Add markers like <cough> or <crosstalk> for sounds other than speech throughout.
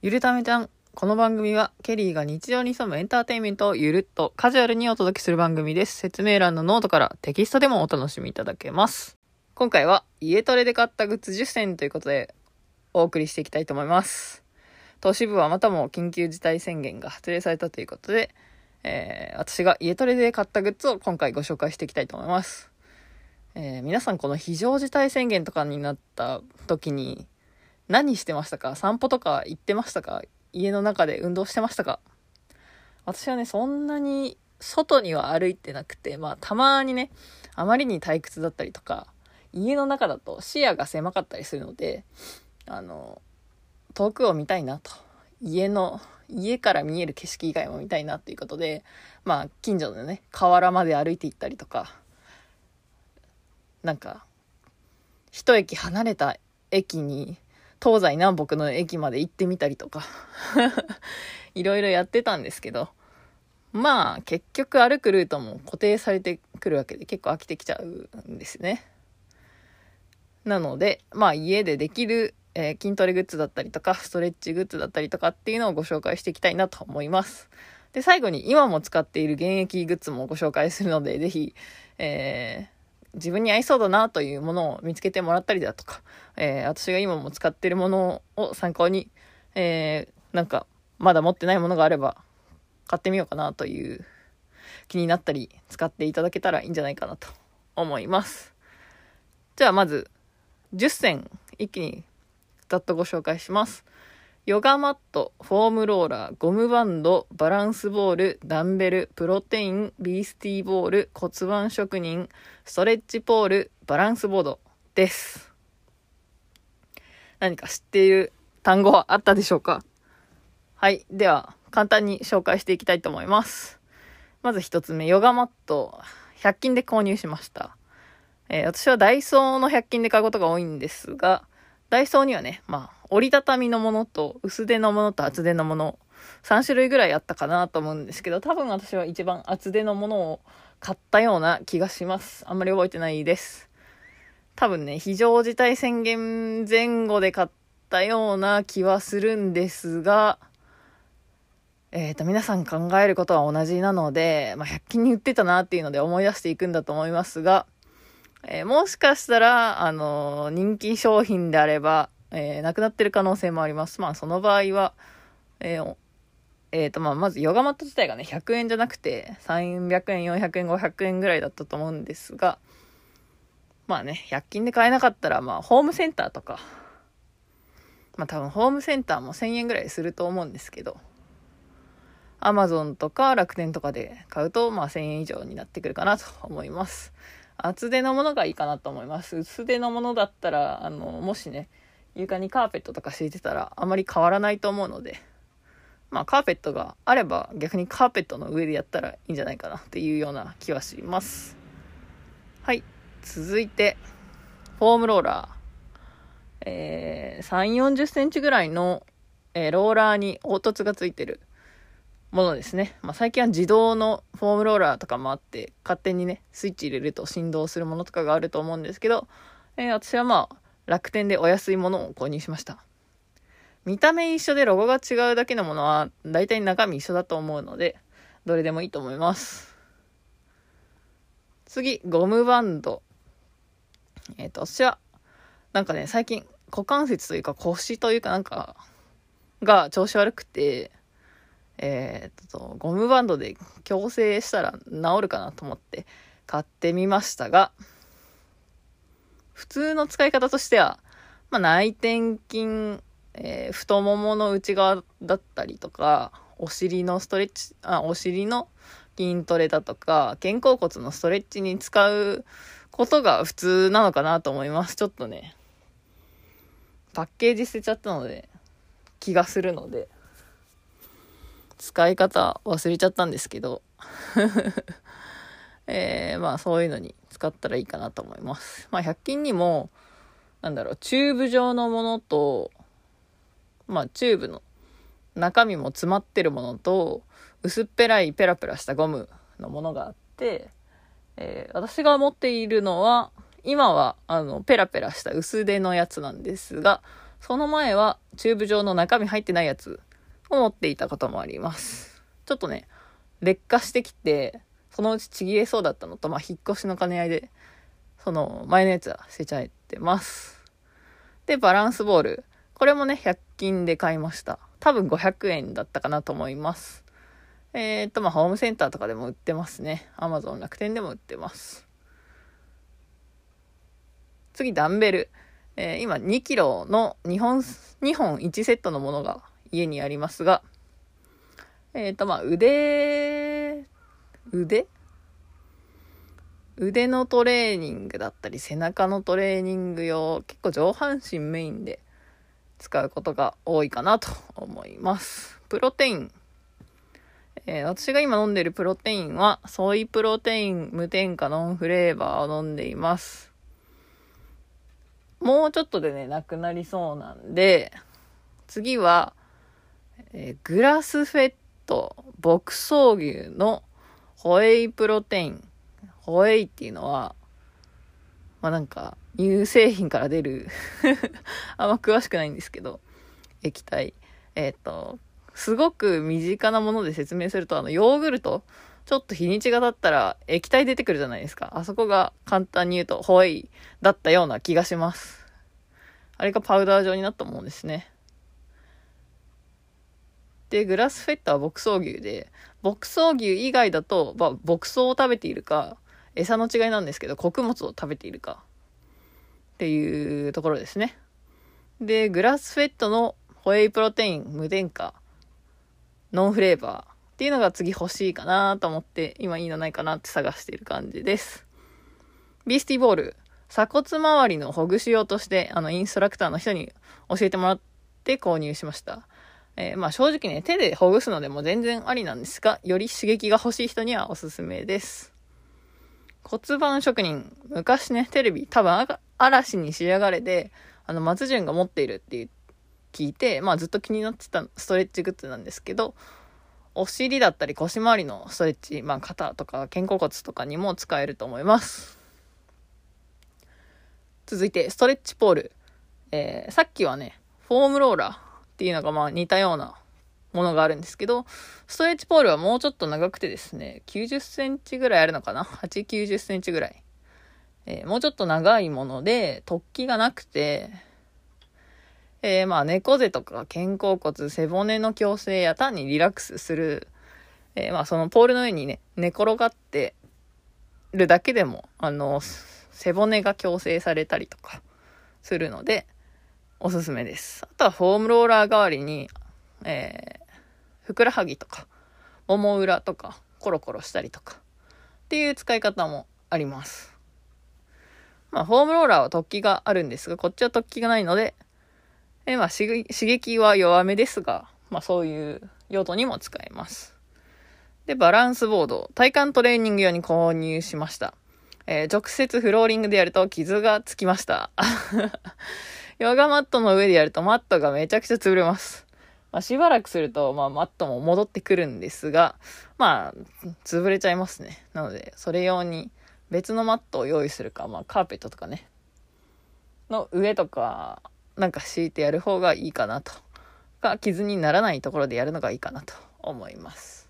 ゆるためちゃん。この番組は、ケリーが日常に潜むエンターテインメントをゆるっとカジュアルにお届けする番組です。説明欄のノートからテキストでもお楽しみいただけます。今回は、家トレで買ったグッズ10選ということで、お送りしていきたいと思います。都市部はまたも緊急事態宣言が発令されたということで、えー私が家トレで買ったグッズを今回ご紹介していきたいと思います。えー皆さんこの非常事態宣言とかになった時に何してましたか？散歩とか行ってましたか？家の中で運動してましたか？私はね、そんなに外には歩いてなくて、まあたまにね、あまりに退屈だったりとか、家の中だと視野が狭かったりするので、あの、遠くを見たいなと。家の、家から見える景色以外も見たいなっていうことで、まあ近所のね、河原まで歩いて行ったりとか、なんか、一駅離れた駅に、東西南北の駅まで行ってみたりとか、<laughs> いろいろやってたんですけど、まあ結局歩くルートも固定されてくるわけで結構飽きてきちゃうんですね。なので、まあ家でできる、えー筋トレグッズだったりとか、ストレッチグッズだったりとかっていうのをご紹介していきたいなと思います。で、最後に今も使っている現役グッズもご紹介するので、ぜひ、えー自分に合いそうだなというものを見つけてもらったりだとか、えー私が今も使ってるものを参考に、えーなんか、まだ持ってないものがあれば、買ってみようかなという気になったり、使っていただけたらいいんじゃないかなと思います。じゃあまず、10選一気にざっとご紹介します。ヨガマット、フォームローラー、ゴムバンド、バランスボール、ダンベル、プロテイン、ビースティーボール、骨盤職人、ストレッチポール、バランスボードです。何か知っている単語はあったでしょうか？はい。では、簡単に紹介していきたいと思います。まず一つ目、ヨガマット、100均で購入しました。えー私はダイソーの100均で買うことが多いんですが、ダイソーにはね、まあ、折りたたみのものと、薄手のものと厚手のもの、3種類ぐらいあったかなと思うんですけど、多分私は一番厚手のものを買ったような気がします。あんまり覚えてないです。多分ね、非常事態宣言前後で買ったような気はするんですが、えっ、と、皆さん考えることは同じなので、まあ、100均に売ってたなっていうので思い出していくんだと思いますが、えーもしかしたら、あのー人気商品であれば、えーなくなってる可能性もあります。まあ、その場合は、えーえーと、まあ、まずヨガマット自体がね、100円じゃなくて、300円、400円、500円ぐらいだったと思うんですが、まあね、100均で買えなかったら、まあ、ホームセンターとか、まあ多分ホームセンターも1000円ぐらいすると思うんですけど、アマゾンとか楽天とかで買うと、まあ1000円以上になってくるかなと思います。厚手のものがいいかなと思います。薄手のものだったら、あの、もしね、床にカーペットとか敷いてたらあまり変わらないと思うので、まあカーペットがあれば逆にカーペットの上でやったらいいんじゃないかなっていうような気はします。はい。続いて、フォームローラー。えー、3、40センチぐらいの、えーローラーに凹凸がついてるものですね。まあ、最近は自動のフォームローラーとかもあって、勝手にね、スイッチ入れると振動するものとかがあると思うんですけど、えー私はまあ、楽天でお安いものを購入しました。見た目一緒でロゴが違うだけのものは、大体中身一緒だと思うので、どれでもいいと思います。次、ゴムバンド。えっ、と、私は、なんかね、最近、股関節というか腰というかなんか、が調子悪くて、えーっと、ゴムバンドで矯正したら治るかなと思って買ってみましたが、普通の使い方としては、まあ、内転筋、えー太ももの内側だったりとか、お尻のストレッチ、あ、お尻の筋トレだとか、肩甲骨のストレッチに使うことが普通なのかなと思います。ちょっとね、パッケージ捨てちゃったので、気がするので、使い方忘れちゃったんですけど、<laughs> えーまあそういうのに使ったらいいかなと思います。まあ100均にも、なんだろう、チューブ状のものと、まあチューブの中身も詰まってるものと、薄っぺらいペラペラしたゴムのものがあって、えー私が持っているのは、今は、あの、ペラペラした薄手のやつなんですが、その前はチューブ状の中身入ってないやつを持っていたこともあります。ちょっとね、劣化してきて、そのうちちぎれそうだったのと、まあ、引っ越しの兼ね合いで、その前のやつは捨てちゃってます。で、バランスボール。これもね、100均で買いました。多分500円だったかなと思います。えー、っと、まあ、ホームセンターとかでも売ってますね。アマゾン楽天でも売ってます。次、ダンベル。えー、今2キロの2本、2本1セットのものが家にありますが、えっ、と、まあ、腕、腕？腕のトレーニングだったり、背中のトレーニング用、結構上半身メインで使うことが多いかなと思います。プロテイン。えー、私が今飲んでるプロテインは、ソイプロテイン無添加ノンフレーバーを飲んでいます。もうちょっとでね、なくなりそうなんで、次は、えー、グラスフェット牧草牛のホエイプロテイン。ホエイっていうのは、まあなんか、乳製品から出る <laughs> あんま詳しくないんですけど、液体。えっ、ー、と、すごく身近なもので説明すると、あの、ヨーグルト、ちょっと日にちが経ったら液体出てくるじゃないですか。あそこが簡単に言うとホエイだったような気がします。あれがパウダー状になったものですね。で、グラスフェットは牧草牛で、牧草牛以外だと、まあ、牧草を食べているか、餌の違いなんですけど、穀物を食べているか、っていうところですね。で、グラスフェットのホエイプロテイン無添加、ノンフレーバーっていうのが次欲しいかなと思って、今いいのないかなって探している感じです。ビースティーボール、鎖骨周りのほぐし用として、あの、インストラクターの人に教えてもらって購入しました。えー、まあ正直ね、手でほぐすのでも全然ありなんですが、より刺激が欲しい人にはおすすめです。骨盤職人、昔ね、テレビ、多分嵐に仕上がれで、あの、松潤が持っているって聞いて、まあずっと気になってたストレッチグッズなんですけど、お尻だったり腰回りのストレッチ、まあ肩とか肩甲骨とかにも使えると思います。続いて、ストレッチポール。えー、さっきはね、フォームローラー。っていうのがまあ似たようなものがあるんですけど、ストレッチポールはもうちょっと長くてですね、90センチぐらいあるのかな ?8、90センチぐらい。えー、もうちょっと長いもので、突起がなくて、えー、まあ猫背とか肩甲骨、背骨の矯正や単にリラックスする、えー、まあそのポールの上にね、寝転がってるだけでも、あの、背骨が矯正されたりとかするので、おすすめです。あとはフォームローラー代わりに、えー、ふくらはぎとか、もも裏とか、コロコロしたりとか、っていう使い方もあります。まあ、フォームローラーは突起があるんですが、こっちは突起がないので、えー、まあ、刺激は弱めですが、まあ、そういう用途にも使えます。で、バランスボード、体幹トレーニング用に購入しました。えー、直接フローリングでやると傷がつきました。ヨガマットの上でやるとマットがめちゃくちゃ潰れます。まあ、しばらくすると、まあ、マットも戻ってくるんですが、まあ、潰れちゃいますね。なので、それ用に別のマットを用意するか、まあ、カーペットとかね、の上とか、なんか敷いてやる方がいいかなと。か、傷にならないところでやるのがいいかなと思います。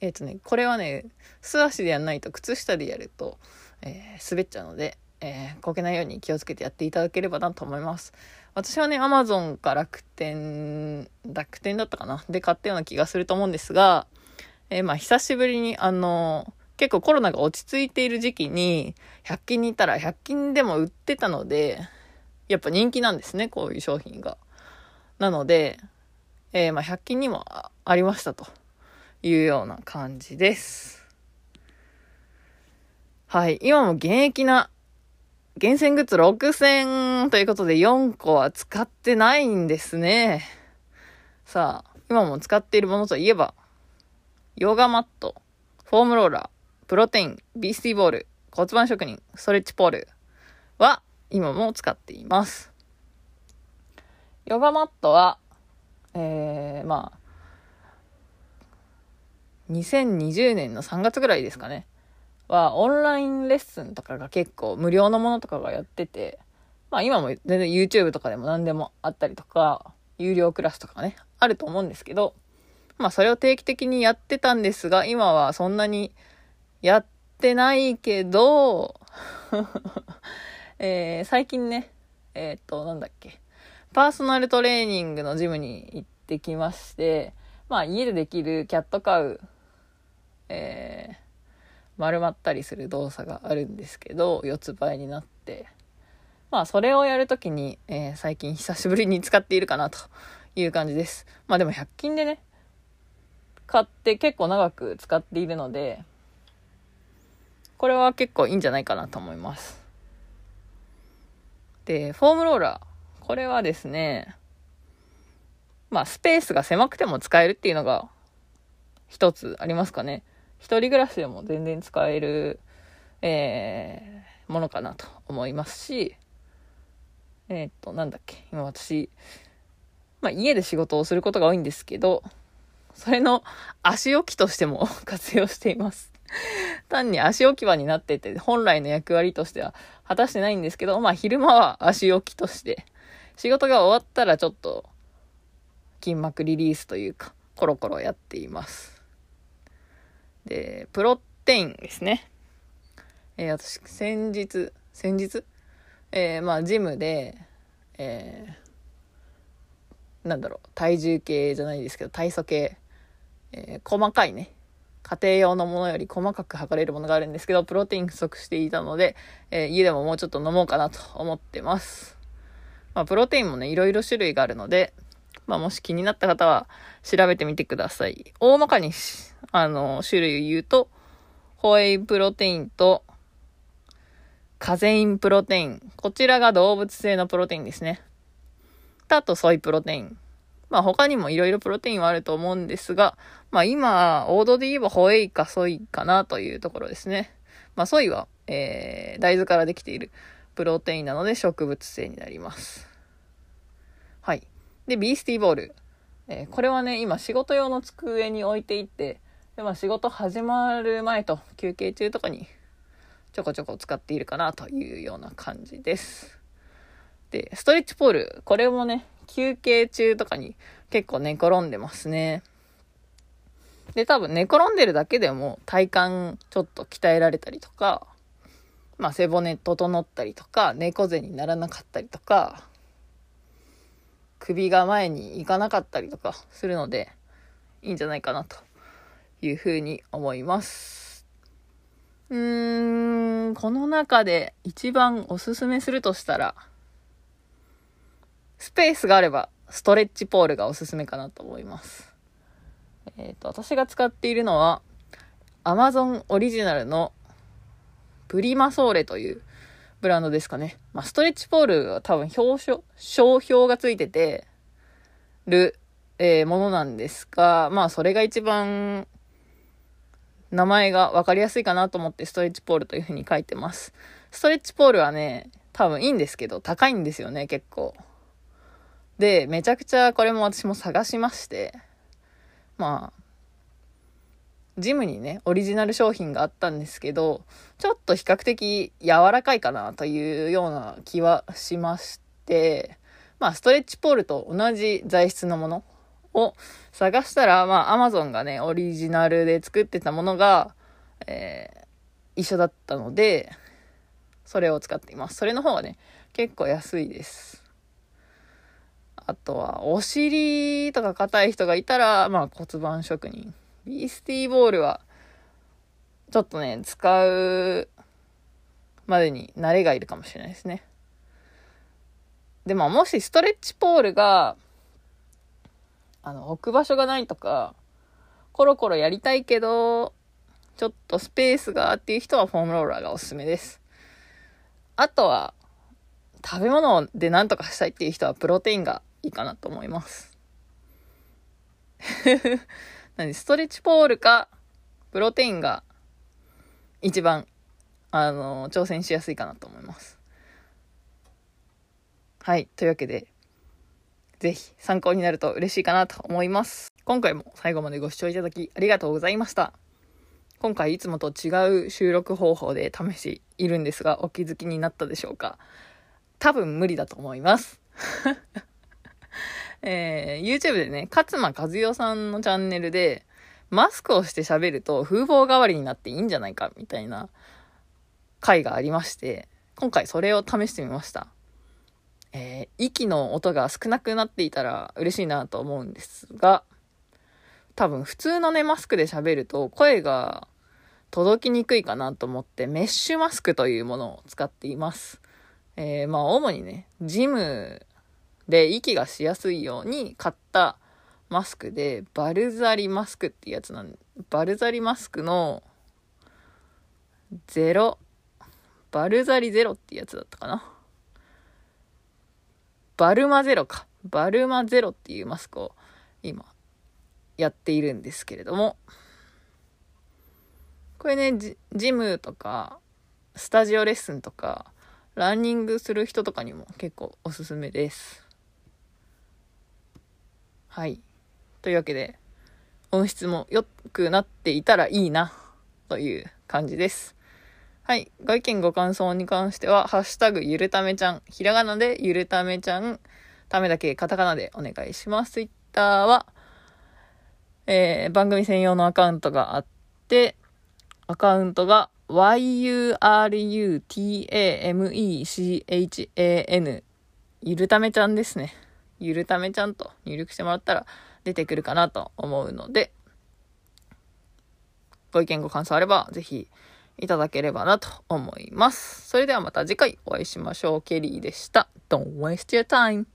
えっ、ー、とね、これはね、素足でやんないと靴下でやると、えー、滑っちゃうので、えー、こけないように気をつけてやっていただければなと思います。私はね、アマゾンか楽天、楽天だったかなで買ったような気がすると思うんですが、えー、まあ、久しぶりに、あの、結構コロナが落ち着いている時期に、100均に行ったら100均でも売ってたので、やっぱ人気なんですね、こういう商品が。なので、えー、まあ、100均にもありましたというような感じです。はい。今も現役な厳選グッズ6000ということで4個は使ってないんですね。さあ、今も使っているものといえば、ヨガマット、フォームローラー、プロテイン、ビースティーボール、骨盤職人、ストレッチポールは今も使っています。ヨガマットは、えー、まあ、2020年の3月ぐらいですかね。はオンラインレッスンとかが結構無料のものとかがやってて、まあ今も全然 YouTube とかでも何でもあったりとか、有料クラスとかね、あると思うんですけど、まあそれを定期的にやってたんですが、今はそんなにやってないけど、<laughs> えー、最近ね、えー、っと、なんだっけ、パーソナルトレーニングのジムに行ってきまして、まあ家でできるキャットカウ、えー、丸まったりする動作があるんですけど、四つ倍になって、まあそれをやるときに、えー、最近久しぶりに使っているかなという感じです。まあでも100均でね、買って結構長く使っているので、これは結構いいんじゃないかなと思います。で、フォームローラー。これはですね、まあスペースが狭くても使えるっていうのが一つありますかね。一人暮らしでも全然使える、えー、ものかなと思いますし、えー、っと、なんだっけ、今私、まあ家で仕事をすることが多いんですけど、それの足置きとしても <laughs> 活用しています。単に足置き場になってて、本来の役割としては果たしてないんですけど、まあ昼間は足置きとして、仕事が終わったらちょっと筋膜リリースというか、コロコロやっています。で、プロテインですね。えー、私、先日、先日？えー、まあ、ジムで、えー、なんだろう、体重計じゃないですけど、体組計、えー、細かいね、家庭用のものより細かく測れるものがあるんですけど、プロテイン不足していたので、えー、家でももうちょっと飲もうかなと思ってます。まあ、プロテインもね、いろいろ種類があるので、まあ、もし気になった方は調べてみてください。大まかに、あの、種類を言うと、ホエイプロテインと、カゼインプロテイン。こちらが動物性のプロテインですね。あと、ソイプロテイン。まあ他にもいろいろプロテインはあると思うんですが、まあ今、王道で言えばホエイかソイかなというところですね。まあソイは、えー、大豆からできているプロテインなので植物性になります。はい。で、ビースティーボール。えー、これはね、今仕事用の机に置いていって、で、まあ仕事始まる前と休憩中とかにちょこちょこ使っているかなというような感じです。で、ストレッチポール。これもね、休憩中とかに結構寝転んでますね。で、多分寝転んでるだけでも体幹ちょっと鍛えられたりとか、まあ背骨整ったりとか、猫背にならなかったりとか、首が前に行かなかったりとかするので、いいんじゃないかなというふうに思います。うーん、この中で一番おすすめするとしたら、スペースがあれば、ストレッチポールがおすすめかなと思います。えっ、ー、と、私が使っているのは、Amazon オリジナルのプリマソーレというブランドですかね。まあ、ストレッチポールは多分表彰、商標がついててる、えー、ものなんですが、まあ、それが一番、名前が分かりやすいかなと思ってストレッチポールというふうに書いてます。ストレッチポールはね、多分いいんですけど、高いんですよね、結構。で、めちゃくちゃこれも私も探しまして、まあ、ジムにね、オリジナル商品があったんですけど、ちょっと比較的柔らかいかなというような気はしまして、まあ、ストレッチポールと同じ材質のものを探したら、まあ、アマゾンがね、オリジナルで作ってたものが、えー、一緒だったので、それを使っています。それの方がね、結構安いです。あとは、お尻とか硬い人がいたら、まあ骨盤職人。ビースティーボールは、ちょっとね、使うまでに慣れがいるかもしれないですね。でも、もしストレッチポールが、あの、置く場所がないとか、コロコロやりたいけど、ちょっとスペースがっていう人はフォームローラーがおすすめです。あとは、食べ物で何とかしたいっていう人はプロテインがいいかなと思います。<laughs> 何ストレッチポールか、プロテインが一番、あの、挑戦しやすいかなと思います。はい。というわけで、ぜひ参考になると嬉しいかなと思います。今回も最後までご視聴いただきありがとうございました。今回いつもと違う収録方法で試しているんですが、お気づきになったでしょうか？多分無理だと思います。<laughs> えー、YouTube でね、勝間和代さんのチャンネルで、マスクをして喋ると風貌代わりになっていいんじゃないか、みたいな回がありまして、今回それを試してみました。えー、息の音が少なくなっていたら嬉しいなと思うんですが、多分普通のね、マスクで喋ると声が届きにくいかなと思ってメッシュマスクというものを使っています。えー、まあ主にね、ジムで息がしやすいように買ったマスクで、バルザリマスクっていうやつなんで、バルザリマスクのゼロ、バルザリゼロっていうやつだったかな。バルマゼロか。バルマゼロっていうマスクを今やっているんですけれども、これね、ジムとか、スタジオレッスンとか、ランニングする人とかにも結構おすすめです。はい。というわけで、音質も良くなっていたらいいな、という感じです。はい。ご意見ご感想に関しては、ハッシュタグゆるためちゃん、ひらがなでゆるためちゃん、ためだけカタカナでお願いします。ツイッターは、えー、番組専用のアカウントがあって、アカウントが yurutameChan ゆるためちゃんですね。ゆるためちゃんと入力してもらったら出てくるかなと思うので、ご意見ご感想あればぜひいただければなと思います。それではまた次回お会いしましょう。ケリーでした。Don't waste your time.